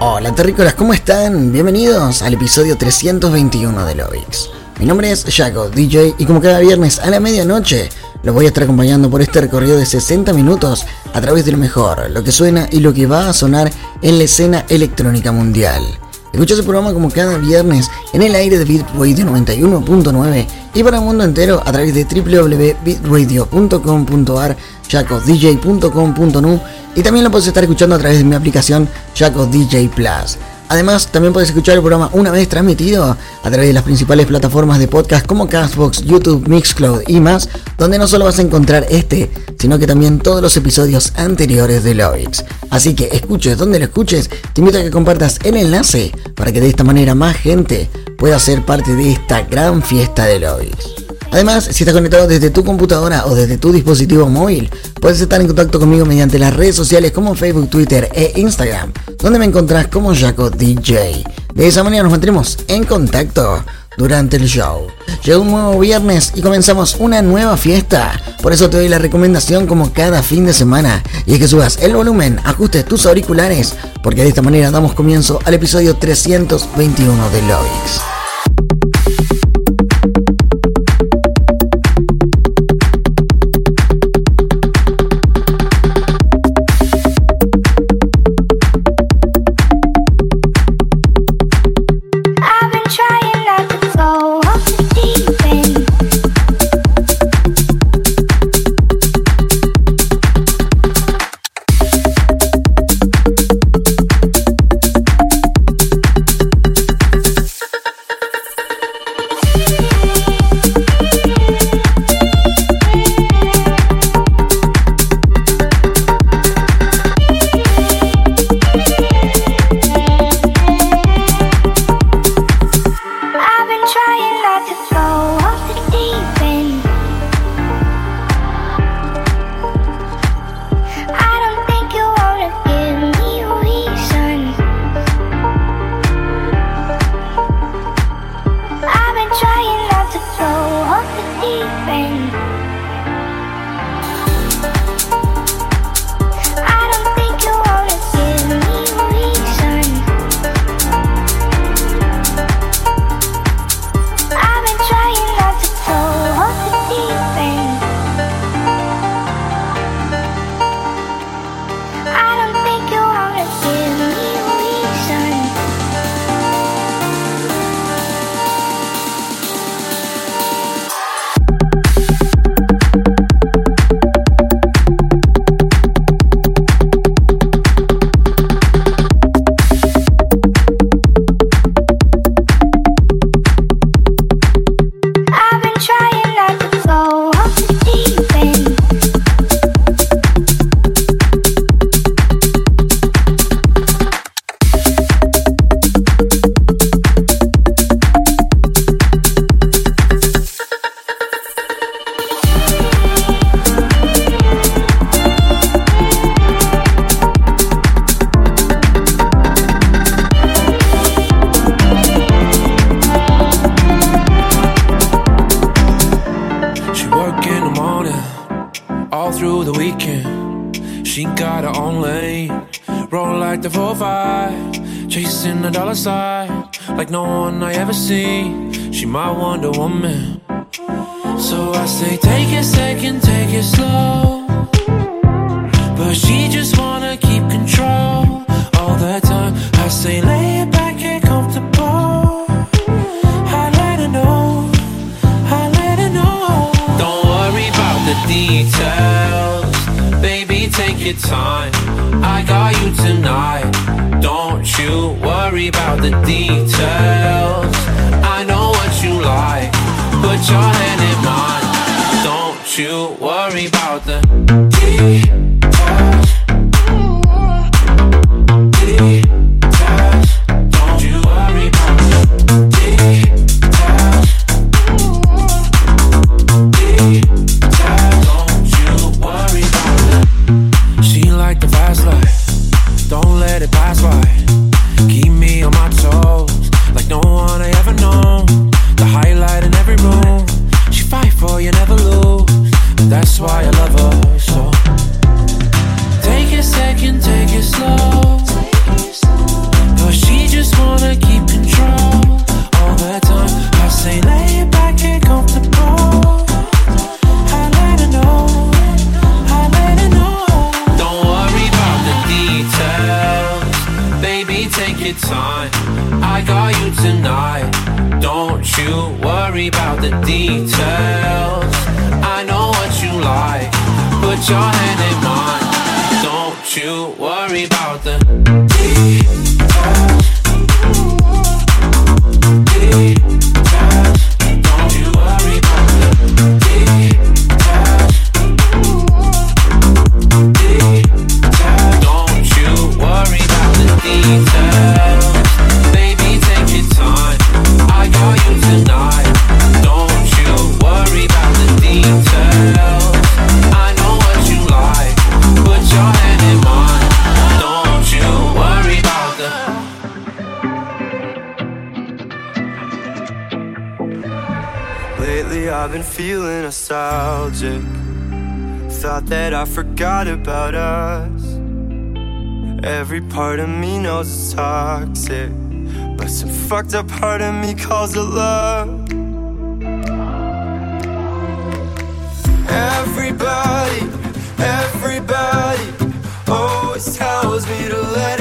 Hola terrícolas, ¿cómo están? Bienvenidos al episodio 321 de Lovix. Mi nombre es Jaco, DJ, y como cada viernes a la medianoche, los voy a estar acompañando por este recorrido de 60 minutos a través de lo mejor, lo que suena y lo que va a sonar en la escena electrónica mundial. Escucha ese programa como cada viernes en el aire de Bitradio 91.9 y para el mundo entero a través de www.bitradio.com.ar, jacodj.com.nu y también lo puedes estar escuchando a través de mi aplicación Jaco DJ Plus. Además, también puedes escuchar el programa una vez transmitido a través de las principales plataformas de podcast como Castbox, YouTube, Mixcloud y más, donde no solo vas a encontrar este, sino que también todos los episodios anteriores de Lovix. Así que escuches donde lo escuches, te invito a que compartas el enlace para que de esta manera más gente pueda ser parte de esta gran fiesta de Lovix. Además, si estás conectado desde tu computadora o desde tu dispositivo móvil, puedes estar en contacto conmigo mediante las redes sociales como Facebook, Twitter e Instagram, donde me encontrás como Jaco DJ. De esa manera nos mantendremos en contacto durante el show. Llega un nuevo viernes y comenzamos una nueva fiesta. Por eso te doy la recomendación como cada fin de semana. Y es que subas el volumen, ajustes tus auriculares, porque de esta manera damos comienzo al episodio 321 de Lovix. always tells me to let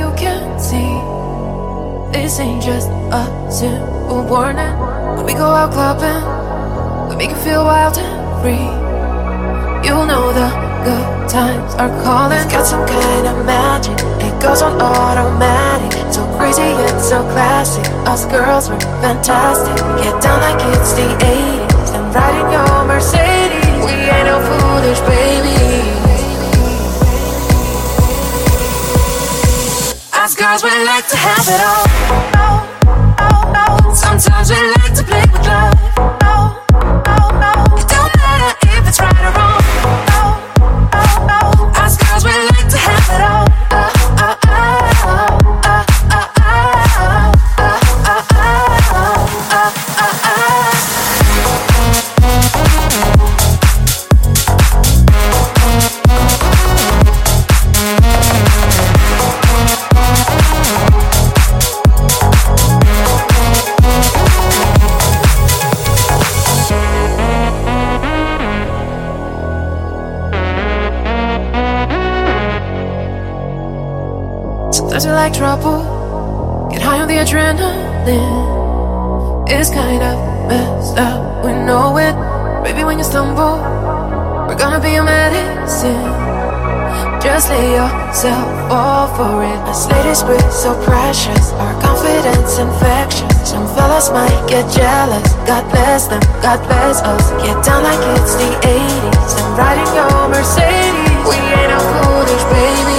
you can't see. This ain't just a simple warning. When we go out clubbing We make you feel wild and free. You know the good times are calling. It's got some kind of magic. It goes on automatic. So crazy and so classic. Us girls were fantastic. Get down like it's the 80s And ride in your Mercedes. We ain't no foolish baby. Sometimes we like to have it all. Oh, oh, oh. oh. Sometimes we like to play with love. It's kind of messed up. We know it. Baby, when you stumble, we're gonna be your medicine. Just lay yourself all for it. This latest breath so precious. Our confidence infectious. Some fellas might get jealous. God bless them, God bless us. Get down like it's the 80s. I'm riding your Mercedes. We ain't no foolish, baby.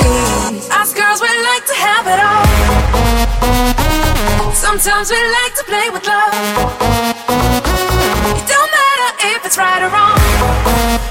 Sometimes we like to play with love. It don't matter if it's right or wrong.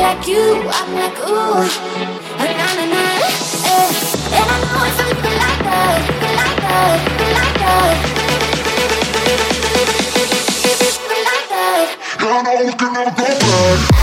like you, I'm like ooh, na na na. Eh. And I know if I feel like us, like us, like us, Feel like that. Yeah, I know we can never go back.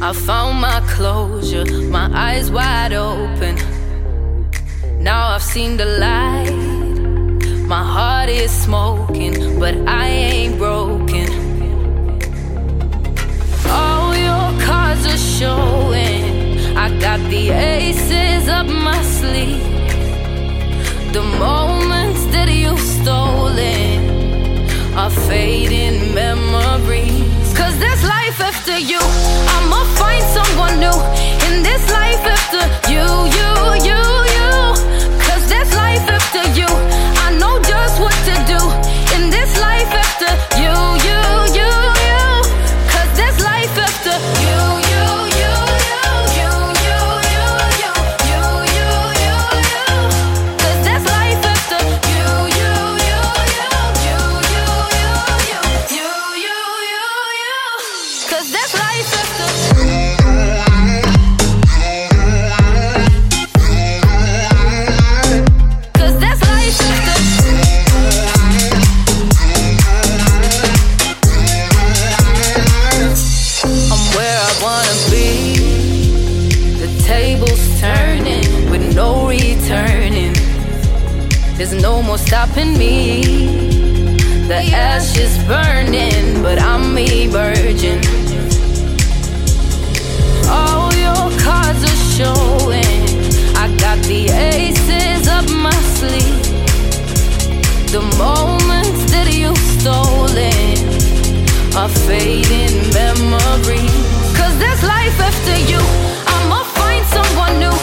I found my closure, my eyes wide open. Now I've seen the light. My heart is smoking, but I ain't broken. All your cards are showing. I got the aces up my sleeve. The moments that you've stolen are fading memories. Cause there's life after you. I'ma find someone new in this life after you, you, you. There's no more stopping me. The ash is burning, but I'm emerging. All your cards are showing. I got the aces up my sleeve. The moments that you stole in are fading memories. Cause there's life after you. I'ma find someone new.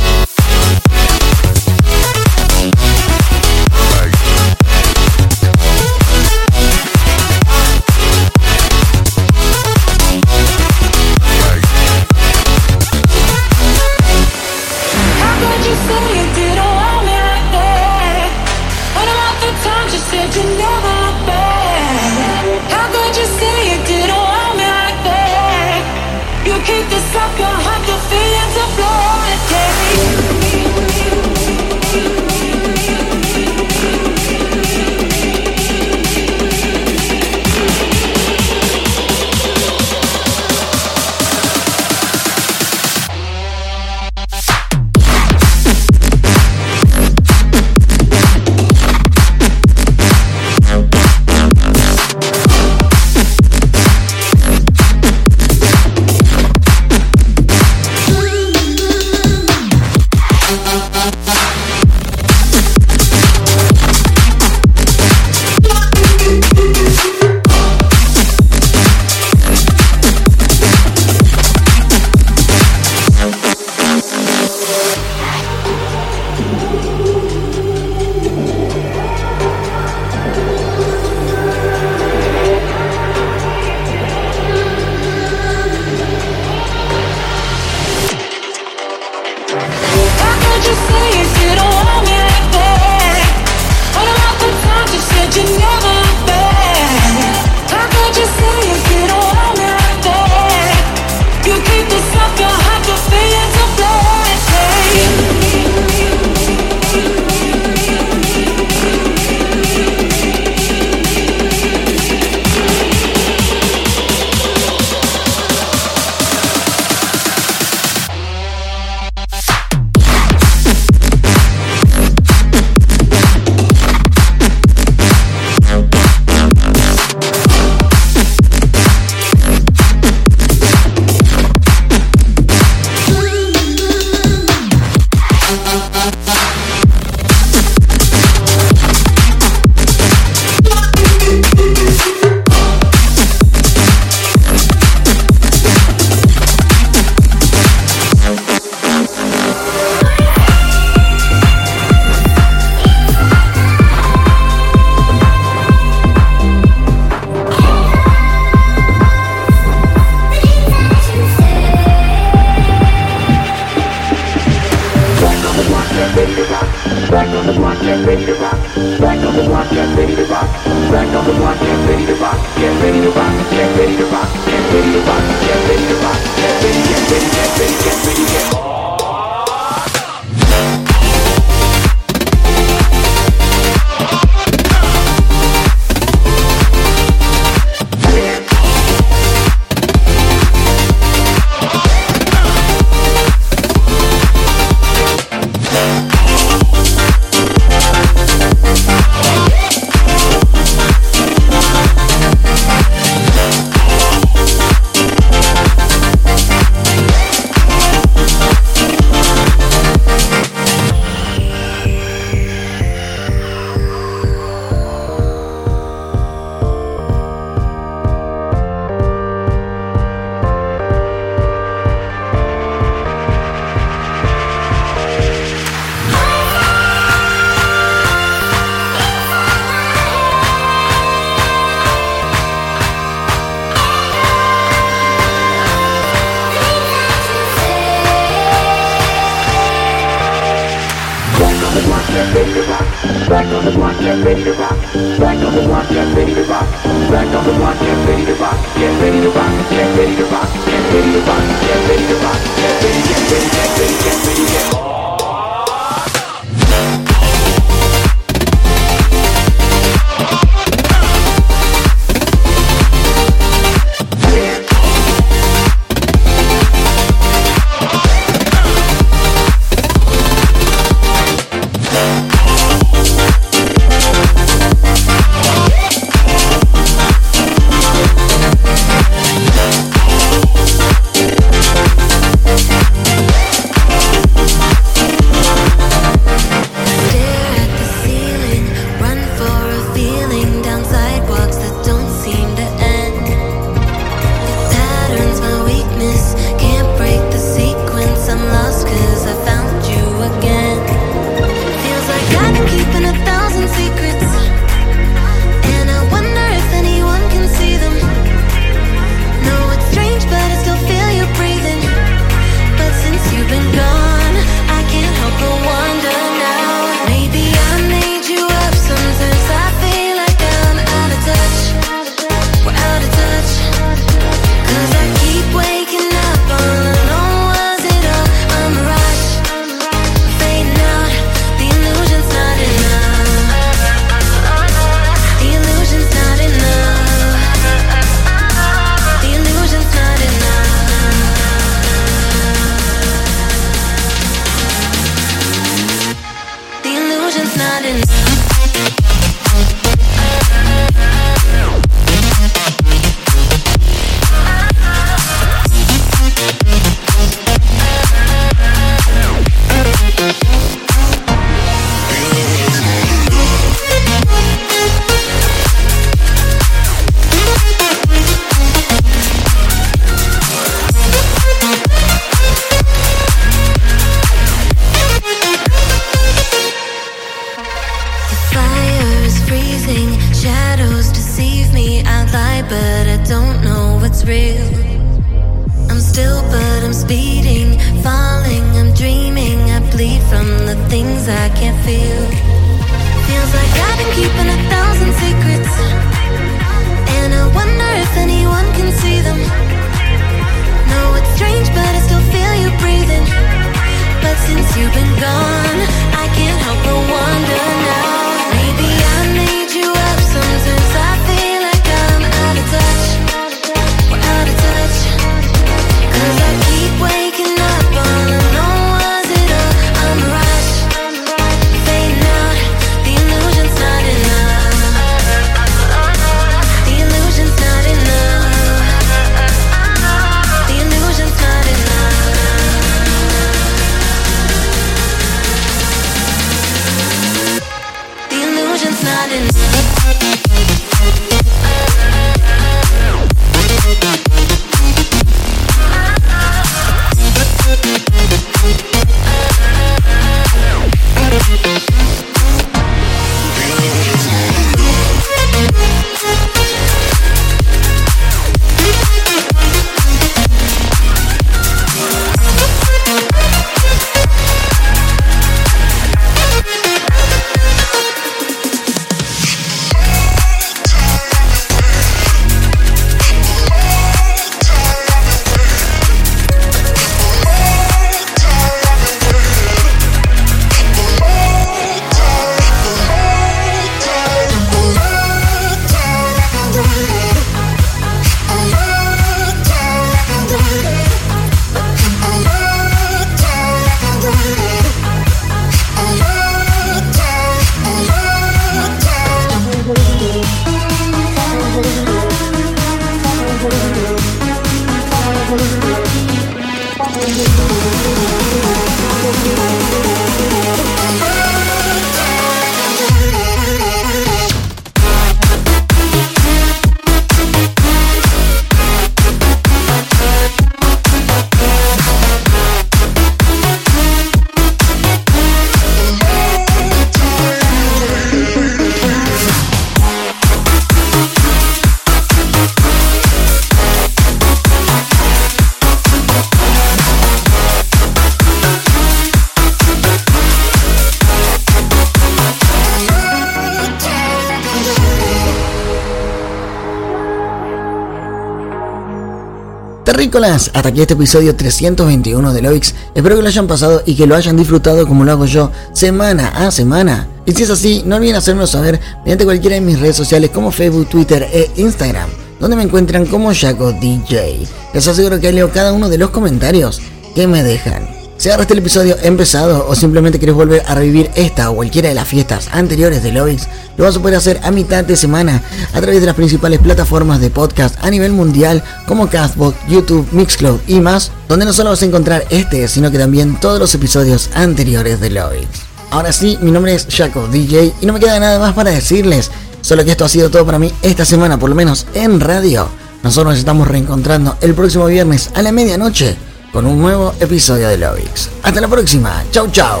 Terrícolas, hasta aquí este episodio 321 de Loix. Espero que lo hayan pasado y que lo hayan disfrutado como lo hago yo, semana a semana. Y si es así, no olviden hacérmelo saber mediante cualquiera de mis redes sociales como Facebook, Twitter e Instagram, donde me encuentran como Jaco DJ. Les aseguro que leo cada uno de los comentarios que me dejan. Si agarraste el episodio empezado o simplemente quieres volver a revivir esta o cualquiera de las fiestas anteriores de Lovix, lo vas a poder hacer a mitad de semana a través de las principales plataformas de podcast a nivel mundial como Castbox, YouTube, Mixcloud y más, donde no solo vas a encontrar este, sino que también todos los episodios anteriores de Lovix. Ahora sí, mi nombre es Jaco DJ y no me queda nada más para decirles, solo que esto ha sido todo para mí esta semana, por lo menos en radio. Nosotros nos estamos reencontrando el próximo viernes a la medianoche con un nuevo episodio de Lovix. Hasta la próxima. Chau, chau.